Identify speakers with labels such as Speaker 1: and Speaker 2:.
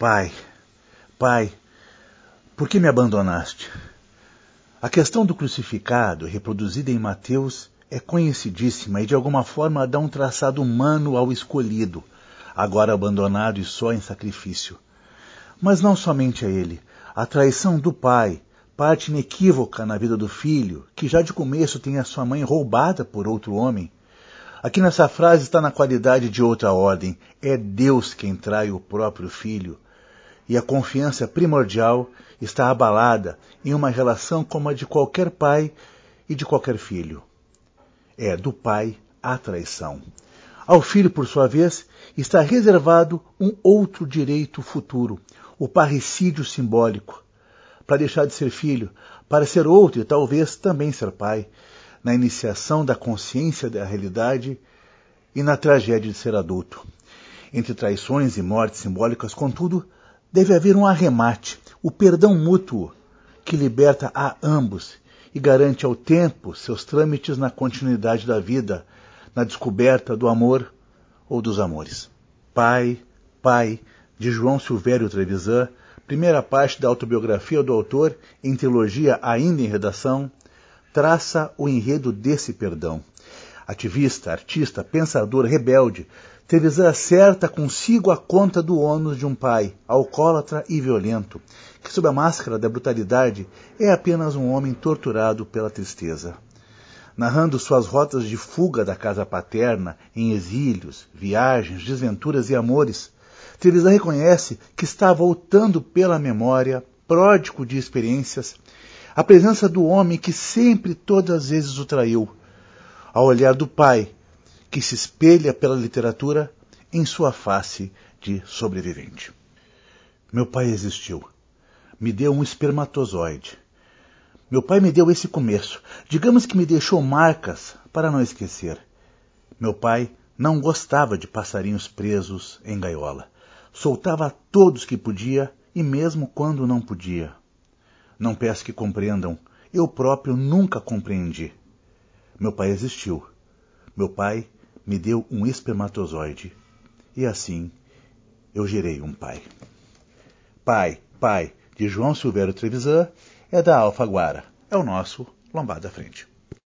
Speaker 1: Pai, Pai, por que me abandonaste? A questão do crucificado, reproduzida em Mateus, é conhecidíssima e de alguma forma dá um traçado humano ao escolhido, agora abandonado e só em sacrifício. Mas não somente a ele. A traição do pai, parte inequívoca na vida do filho, que já de começo tem a sua mãe roubada por outro homem. Aqui nessa frase está na qualidade de outra ordem. É Deus quem trai o próprio filho. E a confiança primordial está abalada em uma relação como a de qualquer pai e de qualquer filho. É do pai a traição. Ao filho, por sua vez, está reservado um outro direito futuro, o parricídio simbólico, para deixar de ser filho, para ser outro e talvez também ser pai, na iniciação da consciência da realidade e na tragédia de ser adulto. Entre traições e mortes simbólicas, contudo, deve haver um arremate, o perdão mútuo, que liberta a ambos e garante ao tempo seus trâmites na continuidade da vida, na descoberta do amor ou dos amores. Pai, Pai, de João Silvério Trevisan, primeira parte da autobiografia do autor, em trilogia ainda em redação, traça o enredo desse perdão. Ativista, artista, pensador, rebelde, Trevisan acerta consigo a conta do ônus de um pai, alcoólatra e violento, que sob a máscara da brutalidade é apenas um homem torturado pela tristeza. Narrando suas rotas de fuga da casa paterna, em exílios, viagens, desventuras e amores, Teresa reconhece que está voltando pela memória, pródigo de experiências, a presença do homem que sempre todas as vezes o traiu, ao olhar do pai, que se espelha pela literatura em sua face de sobrevivente. Meu pai existiu. Me deu um espermatozoide. Meu pai me deu esse começo. Digamos que me deixou marcas para não esquecer. Meu pai não gostava de passarinhos presos em gaiola soltava todos que podia e mesmo quando não podia. Não peço que compreendam, eu próprio nunca compreendi. Meu pai existiu. Meu pai me deu um espermatozoide. E assim eu gerei um pai. Pai, pai, de João Silvério Trevisan, é da Alfaguara. É o nosso Lombada Frente.